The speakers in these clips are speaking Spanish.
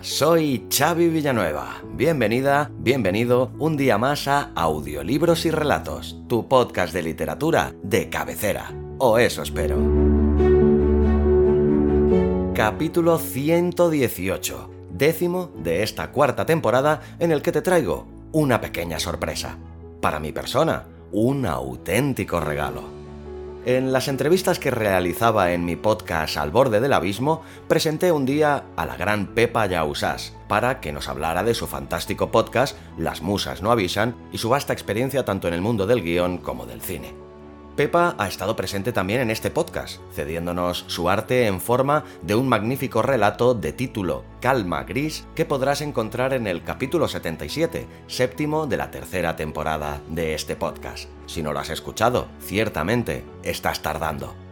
Soy Xavi Villanueva. Bienvenida, bienvenido un día más a Audiolibros y Relatos, tu podcast de literatura de cabecera. O eso espero. Capítulo 118, décimo de esta cuarta temporada en el que te traigo una pequeña sorpresa. Para mi persona, un auténtico regalo. En las entrevistas que realizaba en mi podcast Al borde del abismo, presenté un día a la gran Pepa Yausás para que nos hablara de su fantástico podcast Las musas no avisan y su vasta experiencia tanto en el mundo del guion como del cine. Pepa ha estado presente también en este podcast, cediéndonos su arte en forma de un magnífico relato de título Calma Gris que podrás encontrar en el capítulo 77, séptimo de la tercera temporada de este podcast. Si no lo has escuchado, ciertamente estás tardando.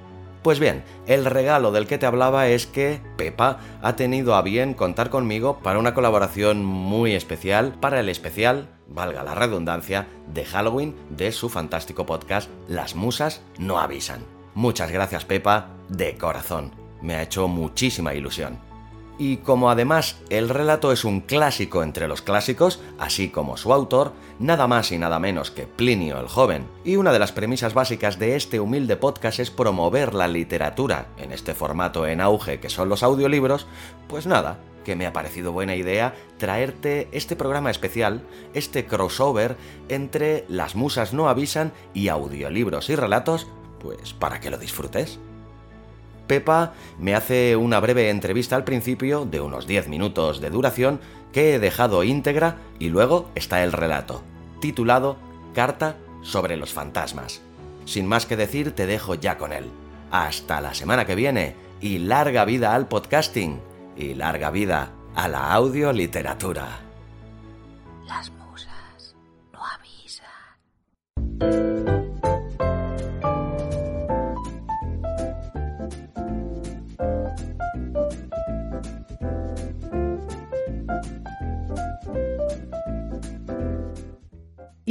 Pues bien, el regalo del que te hablaba es que Pepa ha tenido a bien contar conmigo para una colaboración muy especial para el especial, valga la redundancia, de Halloween de su fantástico podcast Las Musas no avisan. Muchas gracias Pepa, de corazón. Me ha hecho muchísima ilusión. Y como además el relato es un clásico entre los clásicos, así como su autor, nada más y nada menos que Plinio el Joven, y una de las premisas básicas de este humilde podcast es promover la literatura en este formato en auge que son los audiolibros, pues nada, que me ha parecido buena idea traerte este programa especial, este crossover entre Las Musas no avisan y audiolibros y relatos, pues para que lo disfrutes. Pepa me hace una breve entrevista al principio de unos 10 minutos de duración que he dejado íntegra y luego está el relato, titulado Carta sobre los fantasmas. Sin más que decir, te dejo ya con él. Hasta la semana que viene y larga vida al podcasting y larga vida a la audioliteratura. Las musas no avisan.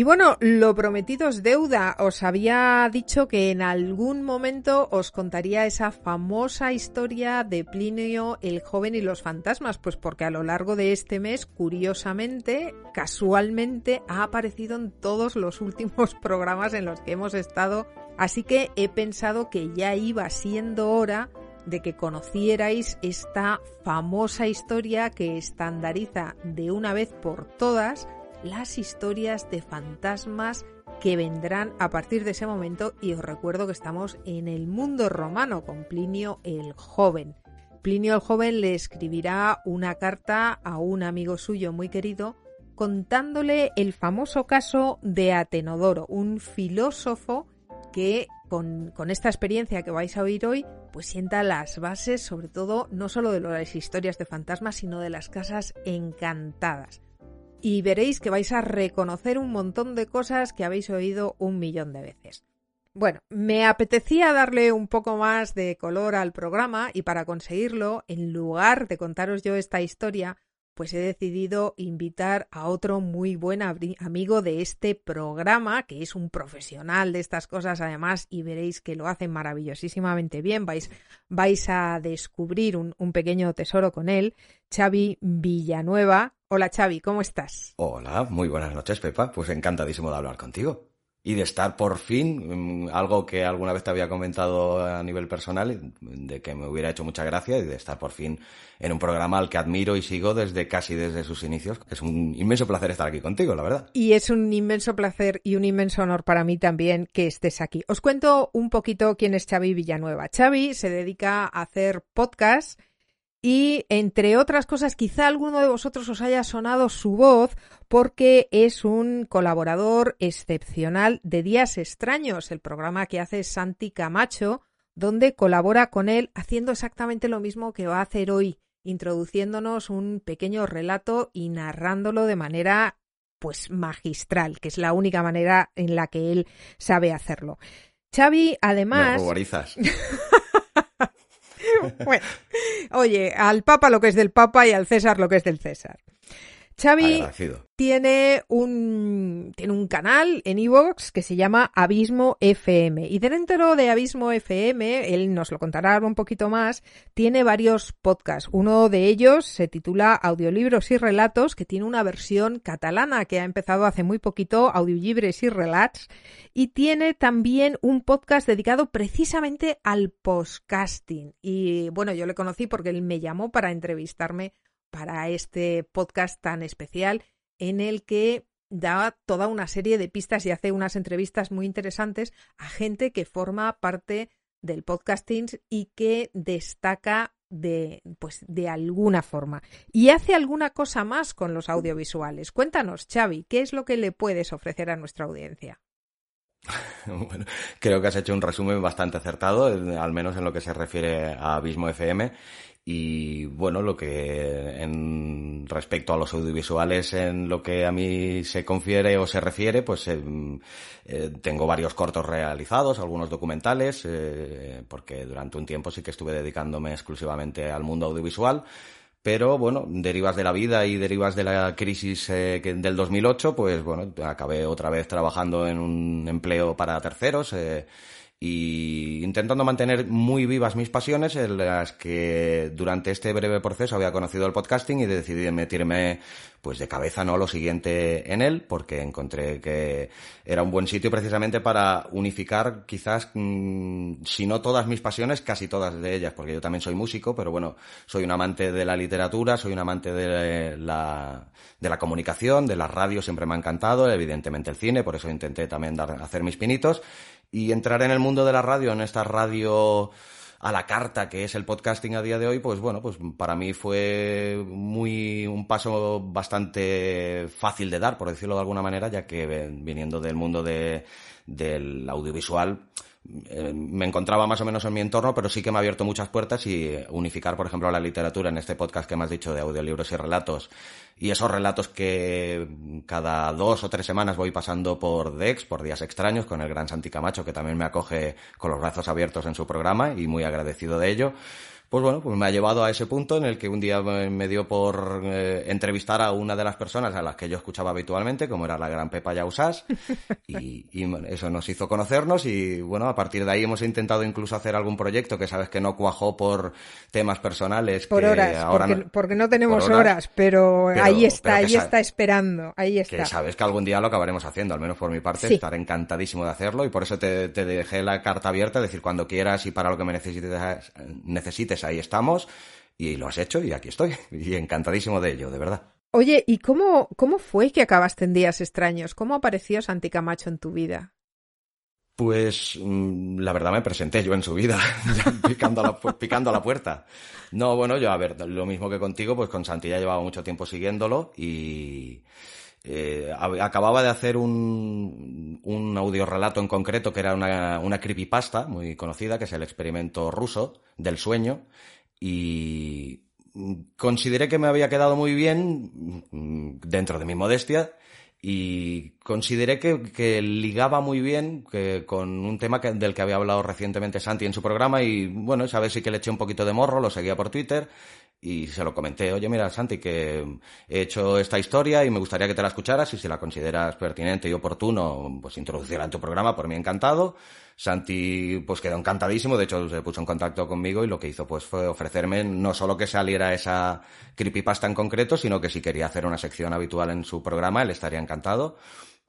Y bueno, lo prometido es deuda. Os había dicho que en algún momento os contaría esa famosa historia de Plinio el joven y los fantasmas, pues porque a lo largo de este mes, curiosamente, casualmente, ha aparecido en todos los últimos programas en los que hemos estado. Así que he pensado que ya iba siendo hora de que conocierais esta famosa historia que estandariza de una vez por todas las historias de fantasmas que vendrán a partir de ese momento y os recuerdo que estamos en el mundo romano con Plinio el joven. Plinio el joven le escribirá una carta a un amigo suyo muy querido contándole el famoso caso de Atenodoro, un filósofo que con, esta experiencia que vais a oír hoy, pues sienta las bases sobre todo no solo de las historias de fantasmas, sino de las casas encantadas y veréis que vais a reconocer un montón de cosas que habéis oído un millón de veces. Bueno, me apetecía darle un poco más de color al programa y para conseguirlo, en lugar de contaros yo esta historia, pues he decidido invitar a otro muy buen amigo de este programa, que es un profesional de estas cosas además, y veréis que lo hace maravillosísimamente bien. Vais, vais a descubrir un, un pequeño tesoro con él, Xavi Villanueva. Hola Xavi, ¿cómo estás? Hola, muy buenas noches Pepa, pues encantadísimo de hablar contigo y de estar por fin, mm, algo que alguna vez te había comentado a nivel personal, de que me hubiera hecho mucha gracia y de estar por fin en un programa al que admiro y sigo desde casi desde sus inicios. Es un inmenso placer estar aquí contigo, la verdad. Y es un inmenso placer y un inmenso honor para mí también que estés aquí. Os cuento un poquito quién es Xavi Villanueva. Xavi se dedica a hacer podcasts y entre otras cosas, quizá alguno de vosotros os haya sonado su voz porque es un colaborador excepcional de Días Extraños, el programa que hace Santi Camacho, donde colabora con él haciendo exactamente lo mismo que va a hacer hoy introduciéndonos un pequeño relato y narrándolo de manera pues magistral, que es la única manera en la que él sabe hacerlo. Xavi, además... bueno, oye, al Papa lo que es del Papa y al César lo que es del César. Xavi tiene un, tiene un canal en Evox que se llama Abismo FM. Y dentro de Abismo FM, él nos lo contará un poquito más, tiene varios podcasts. Uno de ellos se titula Audiolibros y Relatos, que tiene una versión catalana que ha empezado hace muy poquito, Audiolibres y Relats. Y tiene también un podcast dedicado precisamente al podcasting. Y bueno, yo le conocí porque él me llamó para entrevistarme para este podcast tan especial en el que da toda una serie de pistas y hace unas entrevistas muy interesantes a gente que forma parte del podcasting y que destaca de pues de alguna forma y hace alguna cosa más con los audiovisuales. Cuéntanos, Xavi, ¿qué es lo que le puedes ofrecer a nuestra audiencia? Bueno, creo que has hecho un resumen bastante acertado, al menos en lo que se refiere a Abismo FM. Y bueno, lo que en respecto a los audiovisuales, en lo que a mí se confiere o se refiere, pues eh, eh, tengo varios cortos realizados, algunos documentales, eh, porque durante un tiempo sí que estuve dedicándome exclusivamente al mundo audiovisual. Pero bueno, derivas de la vida y derivas de la crisis del 2008, pues bueno, acabé otra vez trabajando en un empleo para terceros y intentando mantener muy vivas mis pasiones en las que durante este breve proceso había conocido el podcasting y decidí meterme pues de cabeza no lo siguiente en él porque encontré que era un buen sitio precisamente para unificar quizás mm, si no todas mis pasiones casi todas de ellas porque yo también soy músico pero bueno soy un amante de la literatura soy un amante de la de la comunicación de la radio siempre me ha encantado evidentemente el cine por eso intenté también dar, hacer mis pinitos y entrar en el mundo de la radio, en esta radio a la carta que es el podcasting a día de hoy, pues bueno, pues para mí fue muy un paso bastante fácil de dar, por decirlo de alguna manera, ya que viniendo del mundo de, del audiovisual, eh, me encontraba más o menos en mi entorno, pero sí que me ha abierto muchas puertas y unificar, por ejemplo, la literatura en este podcast que me has dicho de audiolibros y relatos. Y esos relatos que cada dos o tres semanas voy pasando por Dex, por días extraños, con el gran Santi Camacho, que también me acoge con los brazos abiertos en su programa y muy agradecido de ello pues bueno, pues me ha llevado a ese punto en el que un día me dio por eh, entrevistar a una de las personas a las que yo escuchaba habitualmente, como era la gran Pepa Yausás, y, y eso nos hizo conocernos y bueno, a partir de ahí hemos intentado incluso hacer algún proyecto que sabes que no cuajó por temas personales. Por horas, porque, no, tenemos horas, pero, ahí está, ahí está esperando, ahí está. Que sabes que algún día lo acabaremos haciendo, al menos por mi parte, estaré encantadísimo de hacerlo y por eso te, te dejé la carta abierta, decir cuando quieras y para lo que me necesites, necesites ahí estamos y lo has hecho y aquí estoy. Y encantadísimo de ello, de verdad. Oye, ¿y cómo, cómo fue que acabaste en Días Extraños? ¿Cómo apareció Santi Camacho en tu vida? Pues mm, la verdad me presenté yo en su vida, picando, a la, picando a la puerta. No, bueno, yo a ver, lo mismo que contigo, pues con Santi ya llevaba mucho tiempo siguiéndolo y eh, acababa de hacer un, un audiorelato en concreto que era una, una creepypasta muy conocida, que es el experimento ruso del sueño, y consideré que me había quedado muy bien dentro de mi modestia y consideré que, que ligaba muy bien que, con un tema del que había hablado recientemente Santi en su programa y bueno, esa vez sí que le eché un poquito de morro, lo seguía por Twitter y se lo comenté, oye, mira, Santi, que he hecho esta historia y me gustaría que te la escucharas y si la consideras pertinente y oportuno, pues introducirla en tu programa, por mí encantado. Santi pues quedó encantadísimo, de hecho se puso en contacto conmigo y lo que hizo pues fue ofrecerme no solo que saliera esa creepypasta en concreto, sino que si quería hacer una sección habitual en su programa, él estaría encantado.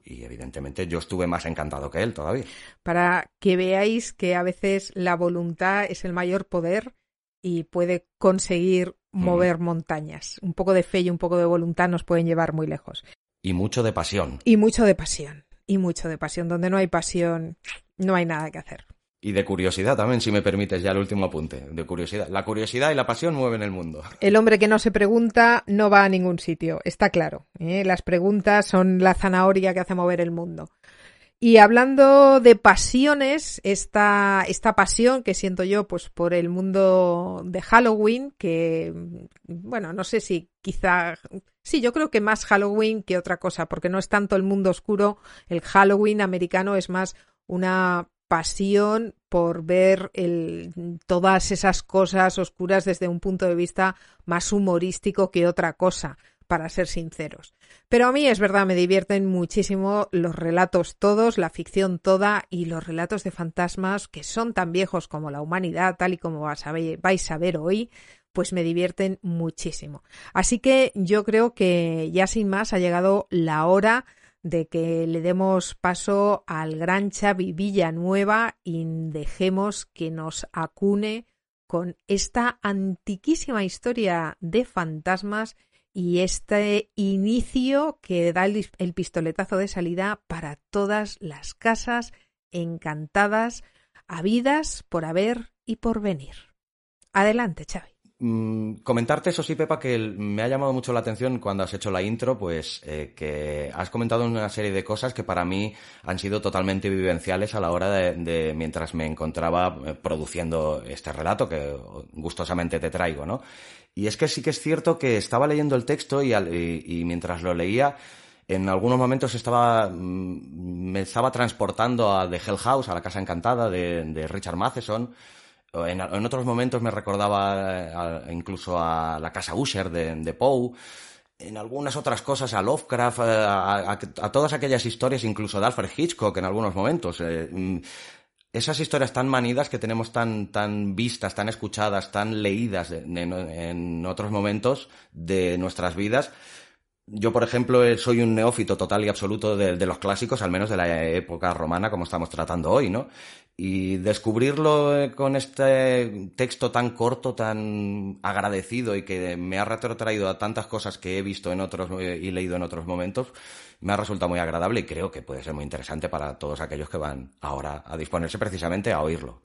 Y evidentemente yo estuve más encantado que él todavía. Para que veáis que a veces la voluntad es el mayor poder y puede conseguir mover montañas. Un poco de fe y un poco de voluntad nos pueden llevar muy lejos. Y mucho de pasión. Y mucho de pasión. Y mucho de pasión. Donde no hay pasión, no hay nada que hacer. Y de curiosidad también, si me permites, ya el último apunte, de curiosidad. La curiosidad y la pasión mueven el mundo. El hombre que no se pregunta no va a ningún sitio, está claro. ¿eh? Las preguntas son la zanahoria que hace mover el mundo. Y hablando de pasiones, esta, esta pasión que siento yo pues por el mundo de Halloween, que bueno, no sé si quizá sí, yo creo que más Halloween que otra cosa, porque no es tanto el mundo oscuro, el Halloween americano es más una pasión por ver el, todas esas cosas oscuras desde un punto de vista más humorístico que otra cosa para ser sinceros. Pero a mí es verdad, me divierten muchísimo los relatos todos, la ficción toda y los relatos de fantasmas que son tan viejos como la humanidad, tal y como vais a ver hoy, pues me divierten muchísimo. Así que yo creo que ya sin más ha llegado la hora de que le demos paso al gran Xavi Villanueva y dejemos que nos acune con esta antiquísima historia de fantasmas y este inicio que da el, pistoletazo de salida para todas las casas encantadas, habidas por haber y por venir. Adelante, Xavi. Mm, comentarte eso sí, Pepa, que me ha llamado mucho la atención cuando has hecho la intro, pues eh, que has comentado una serie de cosas que para mí han sido totalmente vivenciales a la hora de, mientras me encontraba eh, produciendo este relato que gustosamente te traigo, ¿no? Y es que sí que es cierto que estaba leyendo el texto y, mientras lo leía, en algunos momentos estaba, mm, me estaba transportando a The Hell House, a la Casa Encantada de, Richard Matheson. En, otros momentos me recordaba eh, incluso a la Casa Usher de, Poe. En algunas otras cosas a Lovecraft, eh, a, todas aquellas historias, incluso de Alfred Hitchcock en algunos momentos. Eh, mm, esas historias tan manidas que tenemos tan, tan vistas, tan escuchadas, tan leídas en, otros momentos de nuestras vidas. Yo, por ejemplo, eh, soy un neófito total y absoluto de, de, los clásicos, al menos de la época romana, como estamos tratando hoy, ¿no? Y descubrirlo eh, con este texto tan corto, tan agradecido y que me ha retrotraído a tantas cosas que he visto en otros eh, y leído en otros momentos, me ha resultado muy agradable y creo que puede ser muy interesante para todos aquellos que van ahora a disponerse precisamente a oírlo.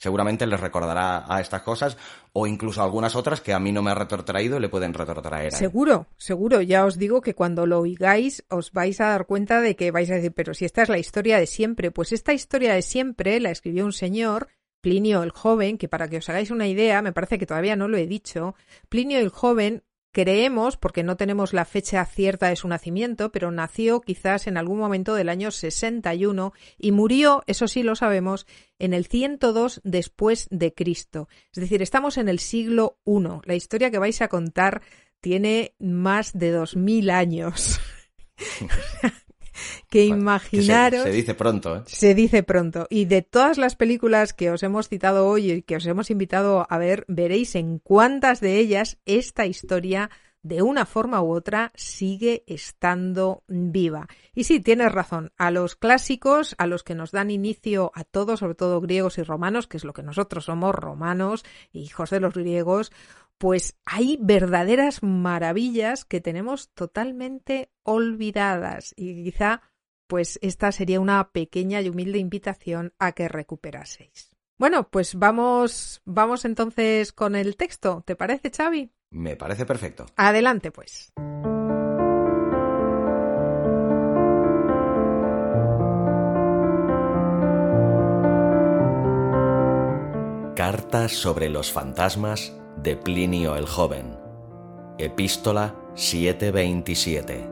Seguramente les recordará a estas cosas o incluso a algunas otras que a mí no me ha retrotraído y le pueden retrotraer. Seguro, seguro. Ya os digo que cuando lo oigáis os vais a dar cuenta de que vais a decir, pero si esta es la historia de siempre. Pues esta historia de siempre la escribió un señor Plinio el Joven, que para que os hagáis una idea, me parece que todavía no lo he dicho, Plinio el Joven Creemos, porque no tenemos la fecha cierta de su nacimiento, pero nació quizás en algún momento del año 61 y murió, eso sí lo sabemos, en el 102 después de Cristo. Es decir, estamos en el siglo I. La historia que vais a contar tiene más de 2000 años. que imaginaros. se, dice pronto, ¿eh? Se dice pronto. Y de todas las películas que os hemos citado hoy y que os hemos invitado a ver, veréis en cuántas de ellas esta historia de una forma u otra sigue estando viva. Y sí, tienes razón, a los clásicos, a los que nos dan inicio a todos, sobre todo griegos y romanos, que es lo que nosotros somos, romanos, hijos de los griegos, pues hay verdaderas maravillas que tenemos totalmente olvidadas y quizá pues esta sería una pequeña y humilde invitación a que recuperaseis. Bueno, pues vamos vamos entonces con el texto, ¿te parece, Xavi? Me parece perfecto. Adelante, pues. Cartas sobre los fantasmas de Plinio el Joven. Epístola 727.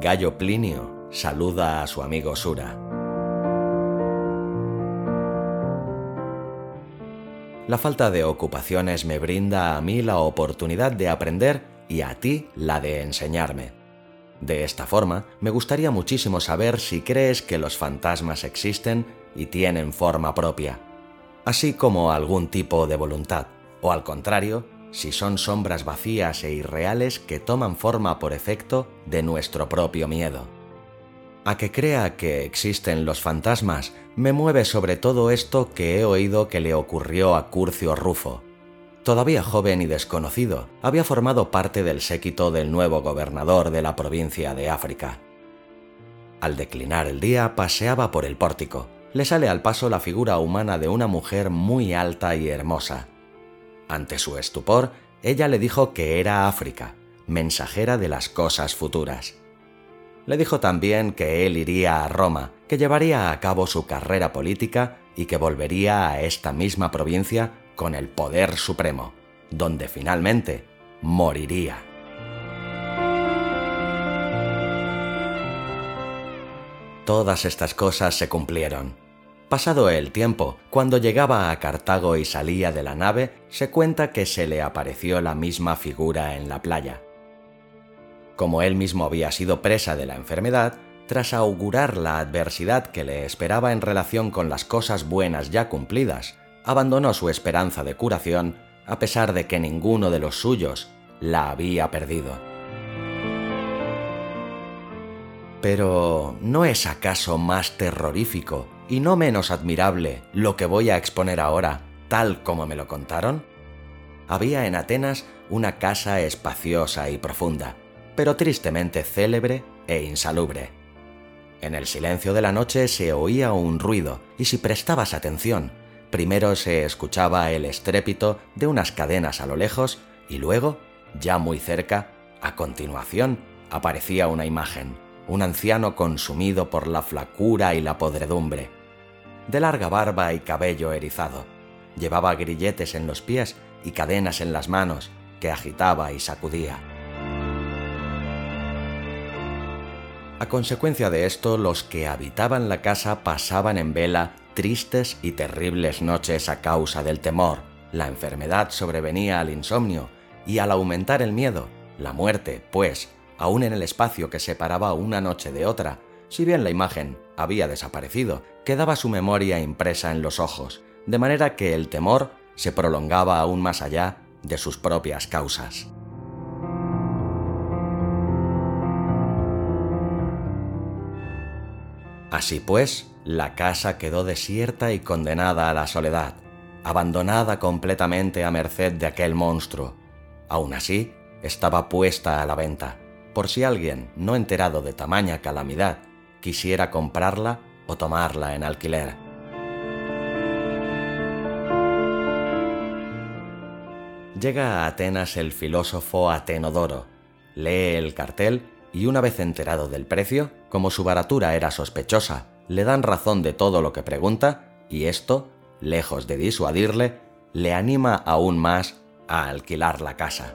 Gallo Plinio saluda a su amigo Sura. La falta de ocupaciones me brinda a mí la oportunidad de aprender y a ti la de enseñarme. De esta forma, me gustaría muchísimo saber si crees que los fantasmas existen y tienen forma propia, así como algún tipo de voluntad, o al contrario, si son sombras vacías e irreales que toman forma por efecto de nuestro propio miedo. A que crea que existen los fantasmas me mueve sobre todo esto que he oído que le ocurrió a Curcio Rufo, todavía joven y desconocido, había formado parte del séquito del nuevo gobernador de la provincia de África. Al declinar el día paseaba por el pórtico, le sale al paso la figura humana de una mujer muy alta y hermosa. Ante su estupor, ella le dijo que era África, mensajera de las cosas futuras. Le dijo también que él iría a Roma, que llevaría a cabo su carrera política y que volvería a esta misma provincia con el poder supremo, donde finalmente moriría. Todas estas cosas se cumplieron. Pasado el tiempo, cuando llegaba a Cartago y salía de la nave, se cuenta que se le apareció la misma figura en la playa. Como él mismo había sido presa de la enfermedad, tras augurar la adversidad que le esperaba en relación con las cosas buenas ya cumplidas, abandonó su esperanza de curación a pesar de que ninguno de los suyos la había perdido. Pero ¿no es acaso más terrorífico y no menos admirable lo que voy a exponer ahora, tal como me lo contaron? Había en Atenas una casa espaciosa y profunda, pero tristemente célebre e insalubre. En el silencio de la noche se oía un ruido, y si prestabas atención, primero se escuchaba el estrépito de unas cadenas a lo lejos, y luego, ya muy cerca, a continuación, aparecía una imagen un anciano consumido por la flacura y la podredumbre. De larga barba y cabello erizado. Llevaba grilletes en los pies y cadenas en las manos que agitaba y sacudía. A consecuencia de esto, los que habitaban la casa pasaban en vela tristes y terribles noches a causa del temor. La enfermedad sobrevenía al insomnio y al aumentar el miedo, la muerte, pues, aún en el espacio que separaba una noche de otra, si bien la imagen había desaparecido, quedaba su memoria impresa en los ojos, de manera que el temor se prolongaba aún más allá de sus propias causas. Así pues, la casa quedó desierta y condenada a la soledad, abandonada completamente a merced de aquel monstruo. Aún así, estaba puesta a la venta por si alguien, no enterado de tamaña calamidad, quisiera comprarla o tomarla en alquiler. Llega a Atenas el filósofo Atenodoro, lee el cartel y una vez enterado del precio, como su baratura era sospechosa, le dan razón de todo lo que pregunta y esto, lejos de disuadirle, le anima aún más a alquilar la casa.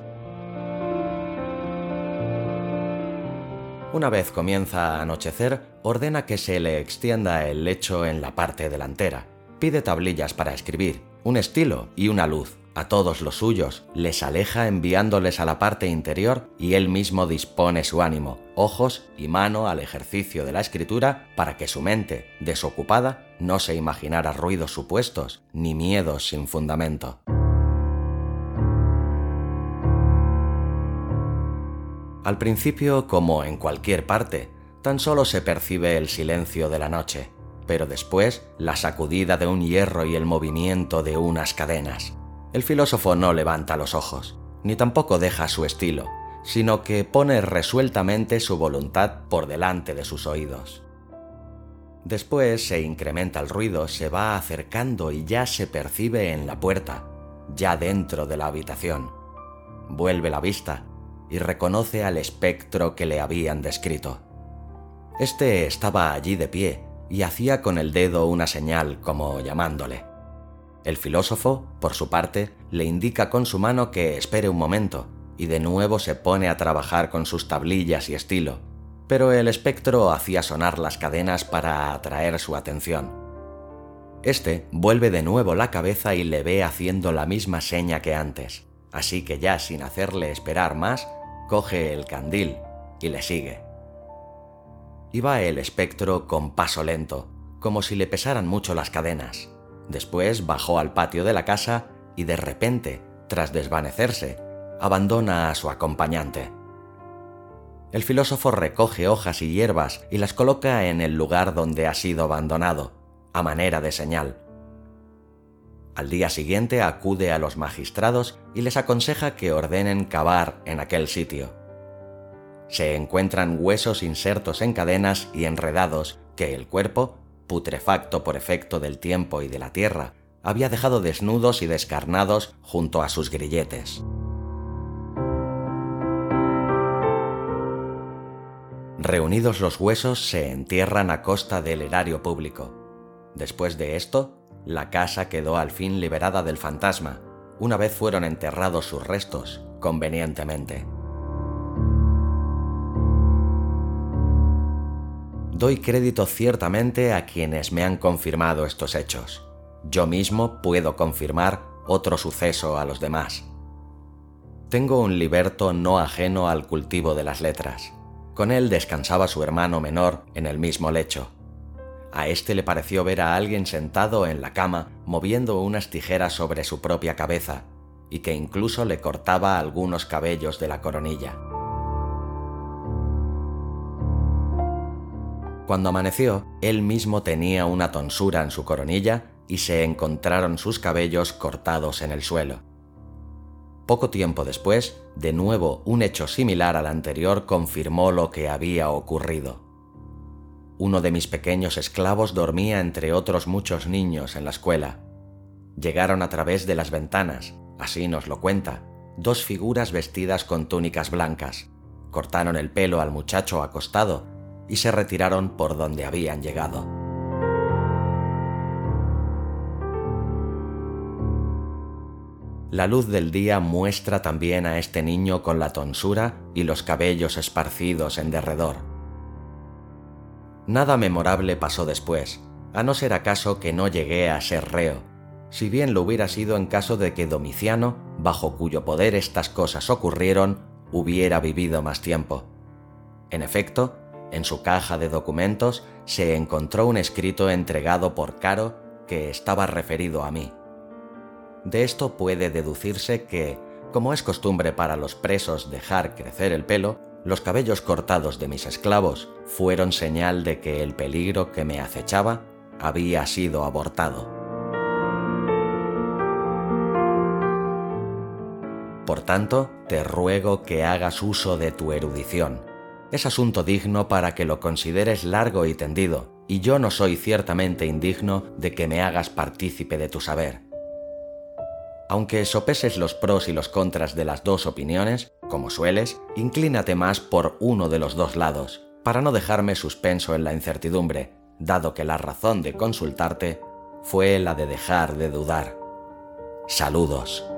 Una vez comienza a anochecer, ordena que se le extienda el lecho en la parte delantera. Pide tablillas para escribir, un estilo y una luz. A todos los suyos les aleja enviándoles a la parte interior y él mismo dispone su ánimo, ojos y mano al ejercicio de la escritura para que su mente, desocupada, no se imaginara ruidos supuestos ni miedos sin fundamento. Al principio, como en cualquier parte, tan solo se percibe el silencio de la noche, pero después la sacudida de un hierro y el movimiento de unas cadenas. El filósofo no levanta los ojos, ni tampoco deja su estilo, sino que pone resueltamente su voluntad por delante de sus oídos. Después se incrementa el ruido, se va acercando y ya se percibe en la puerta, ya dentro de la habitación. Vuelve la vista y reconoce al espectro que le habían descrito. Este estaba allí de pie y hacía con el dedo una señal como llamándole. El filósofo, por su parte, le indica con su mano que espere un momento y de nuevo se pone a trabajar con sus tablillas y estilo, pero el espectro hacía sonar las cadenas para atraer su atención. Este vuelve de nuevo la cabeza y le ve haciendo la misma seña que antes, así que ya sin hacerle esperar más, coge el candil y le sigue. Iba el espectro con paso lento, como si le pesaran mucho las cadenas. Después bajó al patio de la casa y de repente, tras desvanecerse, abandona a su acompañante. El filósofo recoge hojas y hierbas y las coloca en el lugar donde ha sido abandonado, a manera de señal. Al día siguiente acude a los magistrados y les aconseja que ordenen cavar en aquel sitio. Se encuentran huesos insertos en cadenas y enredados que el cuerpo, putrefacto por efecto del tiempo y de la tierra, había dejado desnudos y descarnados junto a sus grilletes. Reunidos los huesos se entierran a costa del erario público. Después de esto, la casa quedó al fin liberada del fantasma, una vez fueron enterrados sus restos, convenientemente. Doy crédito ciertamente a quienes me han confirmado estos hechos. Yo mismo puedo confirmar otro suceso a los demás. Tengo un liberto no ajeno al cultivo de las letras. Con él descansaba su hermano menor en el mismo lecho. A este le pareció ver a alguien sentado en la cama moviendo unas tijeras sobre su propia cabeza y que incluso le cortaba algunos cabellos de la coronilla. Cuando amaneció, él mismo tenía una tonsura en su coronilla y se encontraron sus cabellos cortados en el suelo. Poco tiempo después, de nuevo un hecho similar al anterior confirmó lo que había ocurrido. Uno de mis pequeños esclavos dormía entre otros muchos niños en la escuela. Llegaron a través de las ventanas, así nos lo cuenta, dos figuras vestidas con túnicas blancas. Cortaron el pelo al muchacho acostado y se retiraron por donde habían llegado. La luz del día muestra también a este niño con la tonsura y los cabellos esparcidos en derredor. Nada memorable pasó después, a no ser acaso que no llegué a ser reo, si bien lo hubiera sido en caso de que Domiciano, bajo cuyo poder estas cosas ocurrieron, hubiera vivido más tiempo. En efecto, en su caja de documentos se encontró un escrito entregado por Caro que estaba referido a mí. De esto puede deducirse que, como es costumbre para los presos dejar crecer el pelo, los cabellos cortados de mis esclavos fueron señal de que el peligro que me acechaba había sido abortado. Por tanto, te ruego que hagas uso de tu erudición. Es asunto digno para que lo consideres largo y tendido, y yo no soy ciertamente indigno de que me hagas partícipe de tu saber aunque sopeses los pros y los contras de las dos opiniones, como sueles, inclínate más por uno de los dos lados, para no dejarme suspenso en la incertidumbre, dado que la razón de consultarte fue la de dejar de dudar. Saludos.